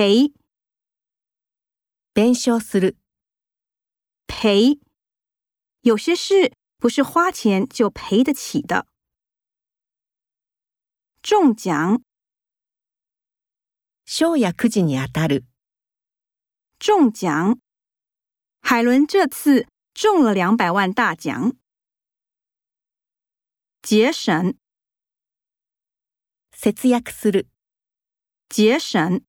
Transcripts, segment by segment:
赔，弁償する。赔，有些事不是花钱就赔得起的。中奖、にたる。中奖，海伦这次中了两百万大奖。节省、節約する。省。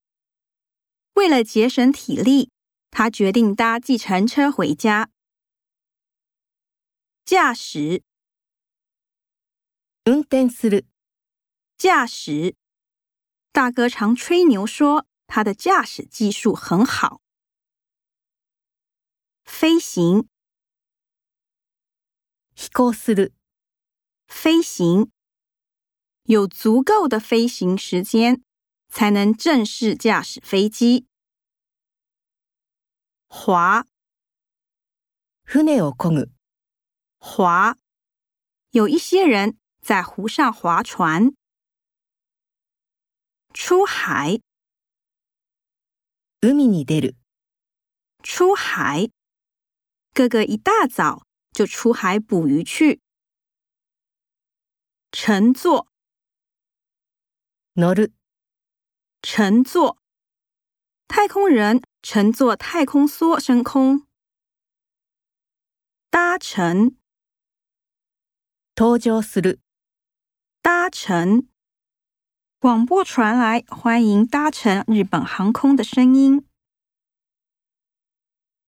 为了节省体力，他决定搭计程车回家。驾驶，運転する。驾驶，大哥常吹牛说他的驾驶技术很好。飞行，飛行する。飞行，有足够的飞行时间才能正式驾驶飞机。划，船を漕ぐ。划，有一些人在湖上划船。出海，海に出る。出海，哥哥一大早就出海捕鱼去。乘坐，乗る。乘坐，太空人。乘坐太空梭升空，搭乘，登場する，搭乘。广播传来欢迎搭乘日本航空的声音。